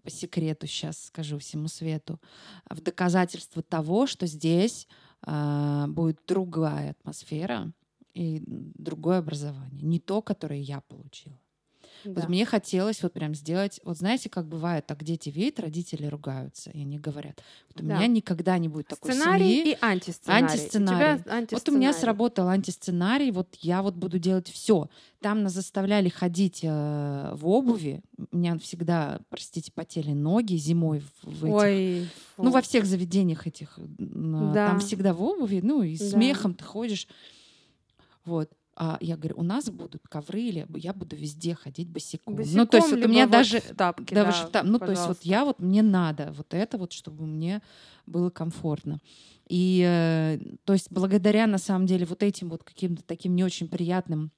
по секрету сейчас скажу всему свету, в доказательство того, что здесь а, будет другая атмосфера и другое образование, не то, которое я получила. Да. Вот мне хотелось вот прям сделать, вот знаете, как бывает, так дети видят, родители ругаются, и они говорят, вот у да. меня никогда не будет такой сценарий семьи. и антисценарий. Антисценарий. У тебя антисценарий. Вот у меня сработал антисценарий, вот я вот буду делать все. Там нас заставляли ходить э, в обуви. У меня всегда, простите, потели ноги зимой в, в этих, Ой, ну во всех заведениях этих. Да. Там всегда в обуви, ну и да. смехом ты ходишь. Вот. А я говорю, у нас будут ковры или я буду везде ходить босиком. босиком ну, то есть вот у меня вот даже... Тапки, да, да, там, ну, то есть вот я вот, мне надо вот это вот, чтобы мне было комфортно. И, э, то есть благодаря, на самом деле, вот этим вот каким-то таким не очень приятным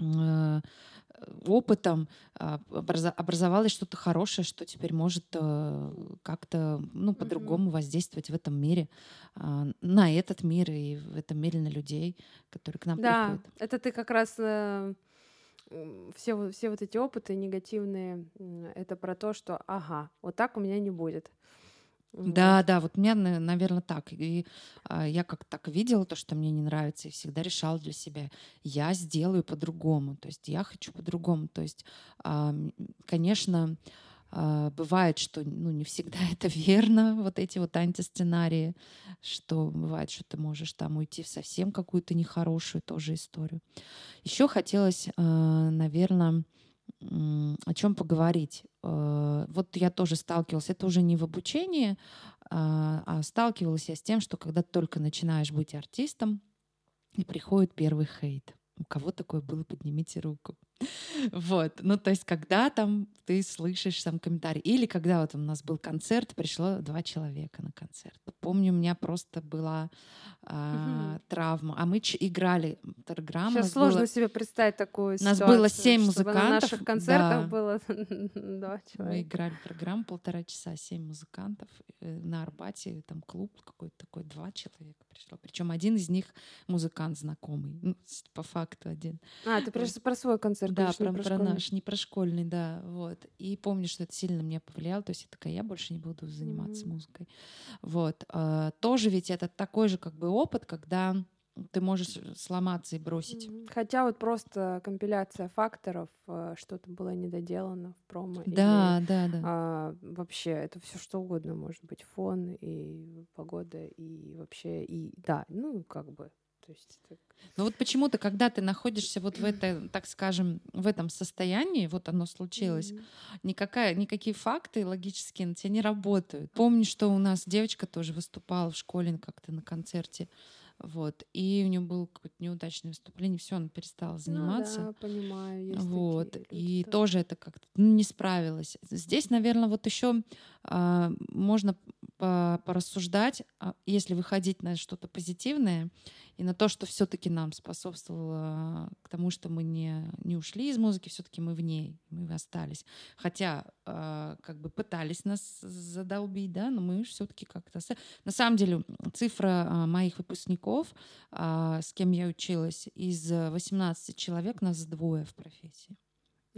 э, опытом а, образовалось что-то хорошее, что теперь может э, как-то ну, по-другому воздействовать в этом мире, а, на этот мир и в этом мире на людей, которые к нам да, приходят. это ты как раз э, все, все вот эти опыты негативные, это про то, что ага, вот так у меня не будет. Да, да, вот у меня, наверное, так. И а, я как так видела то, что мне не нравится, и всегда решала для себя, я сделаю по-другому. То есть я хочу по-другому. То есть, а, конечно, а, бывает, что ну, не всегда это верно, вот эти вот антисценарии, что бывает, что ты можешь там уйти в совсем какую-то нехорошую тоже историю. Еще хотелось, а, наверное, о чем поговорить. Э, вот я тоже сталкивалась, это уже не в обучении, а, а сталкивалась я с тем, что когда только начинаешь быть артистом, и приходит первый хейт. У кого такое было, поднимите руку. Вот, ну то есть когда там ты слышишь там комментарий, или когда вот у нас был концерт, пришло два человека на концерт. Помню, у меня просто была а, угу. травма, а мы играли программу. Сейчас сложно было... себе представить такую ситуацию. У нас было семь музыкантов. На наших концертах да. было два человека. Мы играли программу полтора часа, семь музыкантов э, на Арбате, там клуб какой-то такой, два человека пришло. Причем один из них музыкант знакомый, ну, по факту один. А, ты про, про свой концерт. Да, про, про, про наш, не про школьный, да, вот. И помню, что это сильно меня повлияло, то есть я такая, я больше не буду заниматься mm-hmm. музыкой. Вот. А, тоже ведь это такой же как бы опыт, когда ты можешь сломаться и бросить. Хотя вот просто компиляция факторов, э, что-то было недоделано в промо. Да, или, да, да. А, вообще это все что угодно может быть фон и погода и вообще и да, ну как бы то есть это... Но вот почему-то, когда ты находишься вот в этой, так скажем, в этом состоянии, вот оно случилось, mm-hmm. никакая, никакие факты логические на тебя не работают. Помню, что у нас девочка тоже выступала в школе как-то на концерте. Вот. И у нее было какое-то неудачное выступление, все, она перестала заниматься. Ну, да, понимаю. Есть вот. Такие и тоже. тоже это как-то ну, не справилась. Здесь, наверное, вот еще а, можно порассуждать, а, если выходить на что-то позитивное и на то, что все-таки нам способствовало к тому, что мы не, не ушли из музыки, все-таки мы в ней, мы остались. Хотя э, как бы пытались нас задолбить, да, но мы все-таки как-то... На самом деле цифра э, моих выпускников, э, с кем я училась, из 18 человек нас двое в профессии.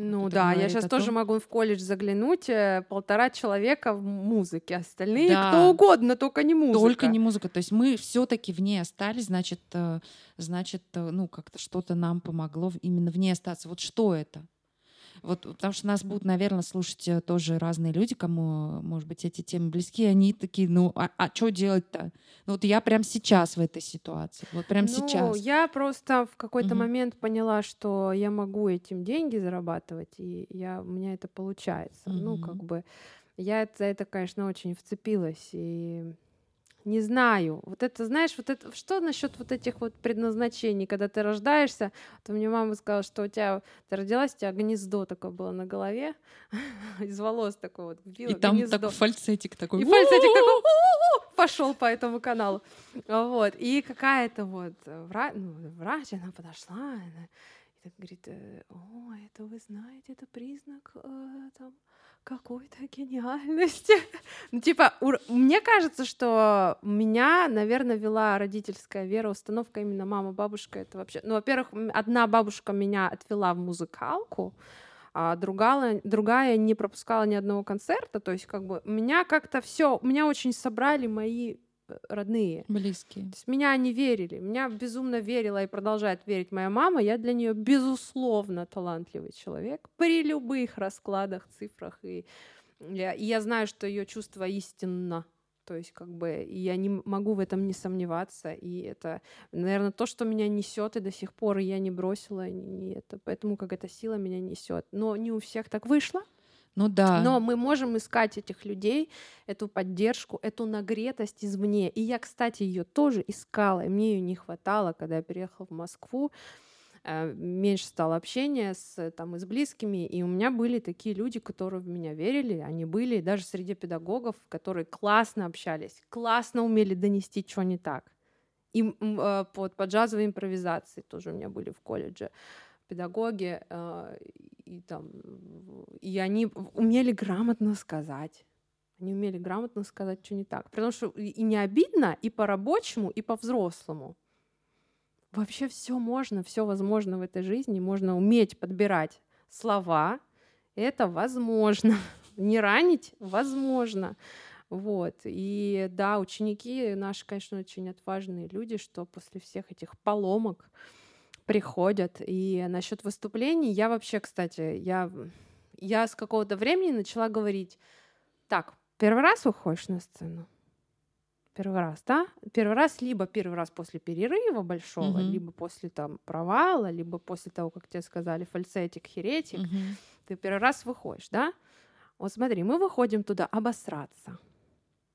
Ну да, я сейчас тоже могу в колледж заглянуть, э, полтора человека в музыке, остальные да. кто угодно, только не музыка. Только не музыка. То есть мы все-таки в ней остались, значит, э, значит, э, ну как-то что-то нам помогло именно в ней остаться. Вот что это? Вот, потому что нас будут, наверное, слушать э, тоже разные люди, кому, может быть, эти темы близки, они такие, ну, а, а что делать-то? Ну, вот я прям сейчас в этой ситуации, вот прям ну, сейчас. Я просто в какой-то угу. момент поняла, что я могу этим деньги зарабатывать, и я, у меня это получается. Угу. Ну, как бы я это, это, конечно, очень вцепилась, и не знаю. Вот это, знаешь, вот это, что насчет вот этих вот предназначений, когда ты рождаешься, то мне мама сказала, что у тебя, ты родилась, у тебя гнездо такое было на голове, из волос такое вот. И там гнездо. такой фальцетик такой. И фальцетик такой пошел по этому каналу. Вот. И какая-то вот врач, ну, врач, она подошла, она, и так говорит, «Э, о, это вы знаете, это признак э, там какой-то гениальности. ну, типа, у, мне кажется, что меня, наверное, вела родительская вера, установка именно мама, бабушка. Это вообще... Ну, во-первых, одна бабушка меня отвела в музыкалку, а другая, другая не пропускала ни одного концерта. То есть, как бы, меня как-то все, меня очень собрали мои родные. Близкие. То есть меня они верили. Меня безумно верила и продолжает верить моя мама. Я для нее безусловно талантливый человек при любых раскладах, цифрах. И я, и я знаю, что ее чувство истинно. То есть, как бы, и я не могу в этом не сомневаться. И это, наверное, то, что меня несет, и до сих пор я не бросила, не это. Поэтому как эта сила меня несет. Но не у всех так вышло. Ну да. Но мы можем искать этих людей, эту поддержку, эту нагретость извне. И я, кстати, ее тоже искала, и мне ее не хватало, когда я переехала в Москву. э, меньше стало общения с, там, и с близкими, и у меня были такие люди, которые в меня верили, они были даже среди педагогов, которые классно общались, классно умели донести, что не так. И э, под, под джазовой импровизацией тоже у меня были в колледже педагоги, э, и, там, и они умели грамотно сказать. Они умели грамотно сказать, что не так. Потому что и не обидно, и по-рабочему, и по-взрослому. Вообще все можно, все возможно в этой жизни. Можно уметь подбирать слова. Это возможно. Не ранить возможно. Вот. И да, ученики наши, конечно, очень отважные люди, что после всех этих поломок приходят. И насчет выступлений, я вообще, кстати, я, я с какого-то времени начала говорить, так, первый раз выходишь на сцену, первый раз, да? Первый раз, либо первый раз после перерыва большого, mm-hmm. либо после там провала, либо после того, как тебе сказали фальцетик, херетик, mm-hmm. ты первый раз выходишь, да? Вот смотри, мы выходим туда обосраться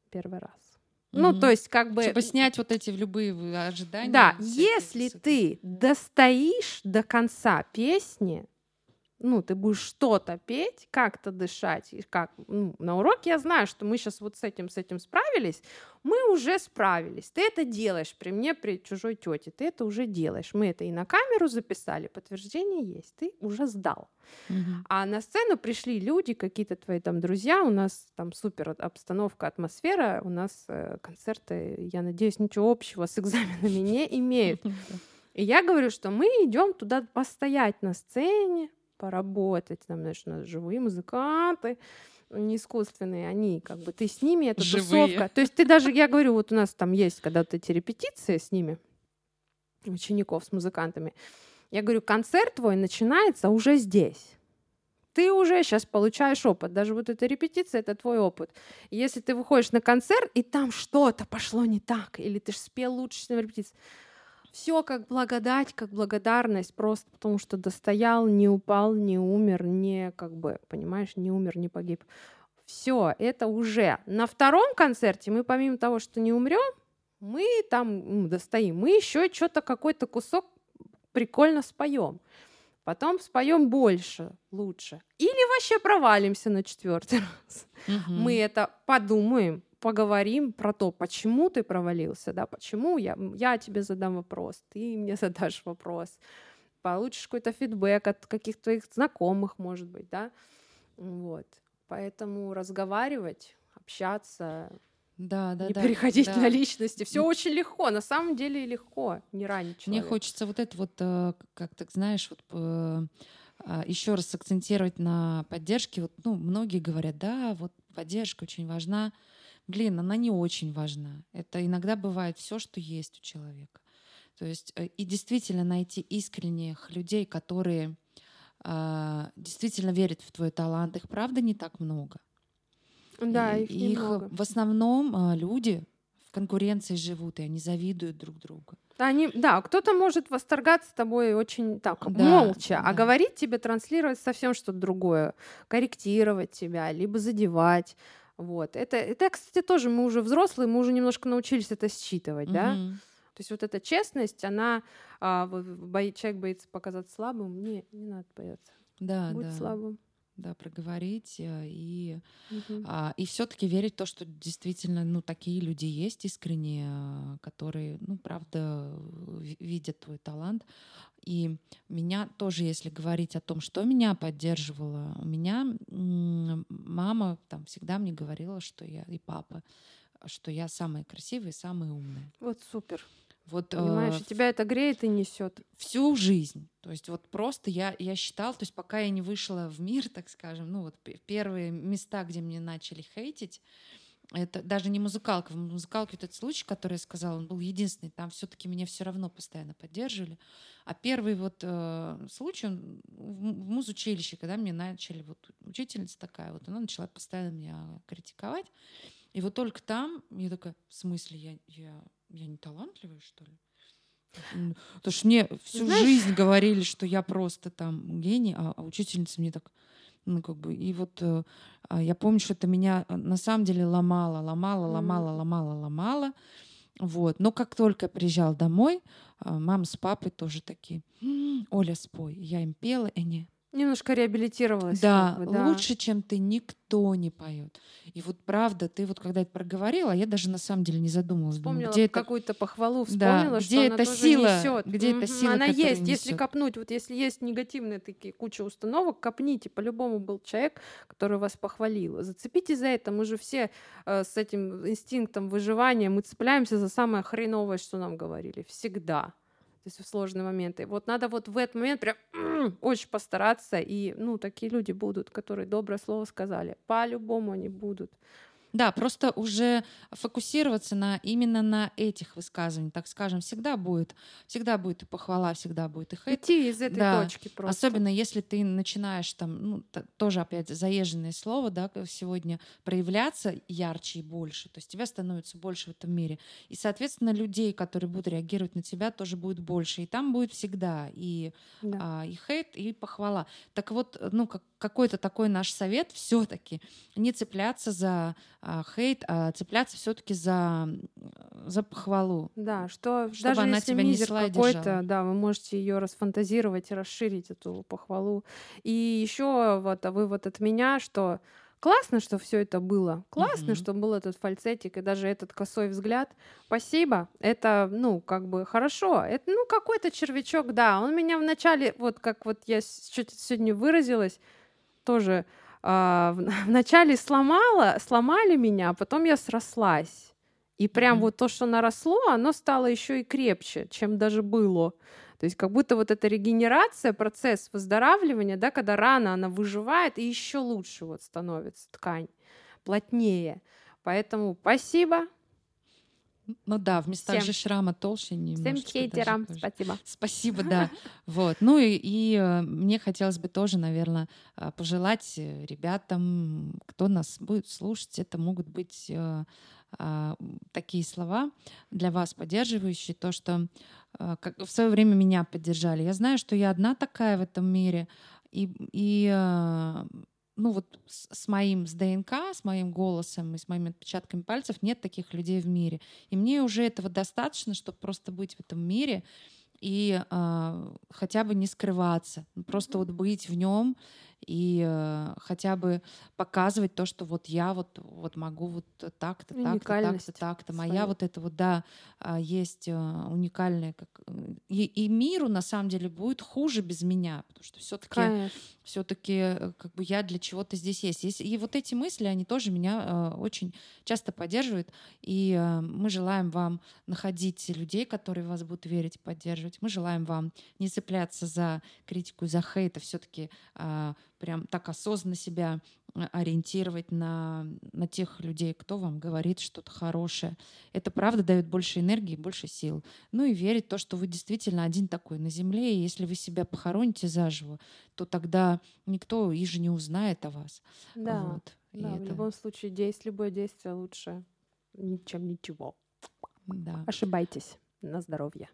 первый раз. Ну, то есть как бы... Чтобы снять вот эти любые ожидания. Да, если ты достоишь до конца песни, ну, ты будешь что-то петь, как-то дышать, и как, ну, на уроке я знаю, что мы сейчас вот с этим, с этим справились, мы уже справились, ты это делаешь при мне, при чужой тете, ты это уже делаешь, мы это и на камеру записали, подтверждение есть, ты уже сдал. Угу. А на сцену пришли люди, какие-то твои там друзья, у нас там супер обстановка, атмосфера, у нас э, концерты, я надеюсь, ничего общего с экзаменами не имеют. И я говорю, что мы идем туда постоять на сцене, поработать, там, знаешь, у нас живые музыканты, не искусственные, они как бы, ты с ними, это Живые. тусовка. То есть ты даже, я говорю, вот у нас там есть когда-то эти репетиции с ними, учеников, с музыкантами. Я говорю, концерт твой начинается уже здесь. Ты уже сейчас получаешь опыт. Даже вот эта репетиция — это твой опыт. И если ты выходишь на концерт, и там что-то пошло не так, или ты же спел лучше, чем репетиция, все как благодать, как благодарность, просто потому что достоял, не упал, не умер, не как бы, понимаешь, не умер, не погиб. Все, это уже. На втором концерте мы помимо того, что не умрем, мы там ну, достоим, мы еще что-то какой-то кусок прикольно споем. Потом споем больше, лучше. Или вообще провалимся на четвертый раз. Угу. Мы это подумаем, поговорим про то, почему ты провалился, да, почему я, я тебе задам вопрос, ты мне задашь вопрос, получишь какой-то фидбэк от каких-то твоих знакомых, может быть, да, вот. Поэтому разговаривать, общаться, да, да, не да, переходить да. на личности. Все очень легко, на самом деле легко, не ранить человека. Мне хочется вот это вот, э, как так знаешь, вот э, а, еще раз акцентировать на поддержке. Вот, ну, многие говорят, да, вот поддержка очень важна. Блин, она не очень важна. Это иногда бывает все, что есть у человека. То есть э, и действительно найти искренних людей, которые э, действительно верят в твой талант, их правда не так много. Да, и, их, их немного. в основном э, люди в конкуренции живут, и они завидуют друг другу. Они, да, кто-то может восторгаться тобой очень так, да, молча, а да. а говорить тебе, транслировать совсем что-то другое, корректировать тебя, либо задевать. Вот. Это, это, кстати, тоже мы уже взрослые, мы уже немножко научились это считывать, mm-hmm. да. То есть вот эта честность, она а, бо, человек боится показаться слабым, не, не надо бояться. Да, Будь да. слабым. Да, проговорить э, и, угу. а, и все-таки верить в то, что действительно, ну, такие люди есть искренние, а, которые, ну, правда, видят твой талант. И меня тоже, если говорить о том, что меня поддерживало, у меня мама там всегда мне говорила, что я и папа, что я самая красивая и самая умная. Вот супер. Вот, Понимаешь, э, тебя это греет и несет. Всю жизнь. То есть вот просто я, я считала, то есть пока я не вышла в мир, так скажем, ну вот первые места, где мне начали хейтить, это даже не музыкалка. В музыкалке вот этот случай, который я сказала, он был единственный. Там все-таки меня все равно постоянно поддерживали. А первый вот э, случай он в, музучилище, когда мне начали, вот учительница такая, вот она начала постоянно меня критиковать. И вот только там я такая, в смысле, я, я, я не талантливая, что ли? Потому что мне всю Знаешь... жизнь говорили, что я просто там гений, а, а учительница мне так, ну, как бы, и вот э, а, я помню, что это меня э, на самом деле ломало, ломало, ломало, mm. ломало, ломало. Вот. Но как только я приезжал домой, а, мама с папой тоже такие, Оля, спой. Я им пела, и они, Немножко реабилитировалась. Да, как бы, да, лучше, чем ты, никто не поет. И вот правда, ты вот когда это проговорила, я даже на самом деле не задумалась. Вспомнила где какую-то похвалу, вспомнила, да, где что эта она сила, несет. где эта сила, Она есть, несет. если копнуть, вот если есть негативные такие куча установок, копните. По-любому был человек, который вас похвалил. Зацепите за это. Мы же все э, с этим инстинктом выживания, мы цепляемся за самое хреновое, что нам говорили. Всегда то есть в сложные моменты. Вот надо вот в этот момент прям очень постараться, и, ну, такие люди будут, которые доброе слово сказали. По-любому они будут. Да, просто уже фокусироваться на именно на этих высказываниях, так скажем, всегда будет, всегда будет и похвала, всегда будет и хейт. Идти из этой да. точки просто. Особенно если ты начинаешь там, ну, тоже опять заезженное слово, да, сегодня проявляться ярче и больше, то есть тебя становится больше в этом мире. И, соответственно, людей, которые будут реагировать на тебя, тоже будет больше. И там будет всегда и, да. а, и хейт, и похвала. Так вот, ну, как какой-то такой наш совет все-таки не цепляться за хейт, а цепляться все-таки за, за похвалу. Да, что чтобы даже она если тебя мизер какой-то, да, вы можете ее расфантазировать и расширить эту похвалу. И еще вот а вывод от меня, что Классно, что все это было. Классно, mm-hmm. что был этот фальцетик и даже этот косой взгляд. Спасибо. Это, ну, как бы хорошо. Это, ну, какой-то червячок, да. Он меня вначале, вот как вот я чуть сегодня выразилась, тоже а, вначале сломала, сломали меня, а потом я срослась. И прям mm-hmm. вот то, что наросло, оно стало еще и крепче, чем даже было. То есть как будто вот эта регенерация, процесс выздоравливания, да, когда рана, она выживает, и еще лучше вот становится ткань, плотнее. Поэтому спасибо, ну да, в местах Всем. же шрама толще немножечко. Всем хейтерам спасибо. Спасибо, да. Вот. Ну и, и э, мне хотелось бы тоже, наверное, э, пожелать э, ребятам, кто нас будет слушать, это могут быть а, такие слова для вас поддерживающие, то, что как в свое время меня поддержали. Я знаю, что я одна такая в этом мире, и, и ну вот с, с моим, с ДНК, с моим голосом и с моими отпечатками пальцев нет таких людей в мире. И мне уже этого достаточно, чтобы просто быть в этом мире и э, хотя бы не скрываться, просто вот быть в нем и э, хотя бы показывать то, что вот я вот, вот могу вот так-то, так-то, так-то, так-то. Моя вот это вот, да, э, есть э, уникальная. Как... И, и миру на самом деле будет хуже без меня, потому что все-таки все-таки э, как бы я для чего-то здесь есть. есть. И вот эти мысли, они тоже меня э, очень часто поддерживают. И э, мы желаем вам находить людей, которые вас будут верить и поддерживать. Мы желаем вам не цепляться за критику, за хейт, а все-таки э, прям так осознанно себя э, ориентировать на, на тех людей, кто вам говорит что-то хорошее. Это правда дает больше энергии, больше сил. Ну и верить в то, что вы действительно один такой на земле, и если вы себя похороните заживо, то тогда никто и же не узнает о вас. Да, вот. да это... в любом случае действие, любое действие лучше, чем ничего. Да. Ошибайтесь. На здоровье.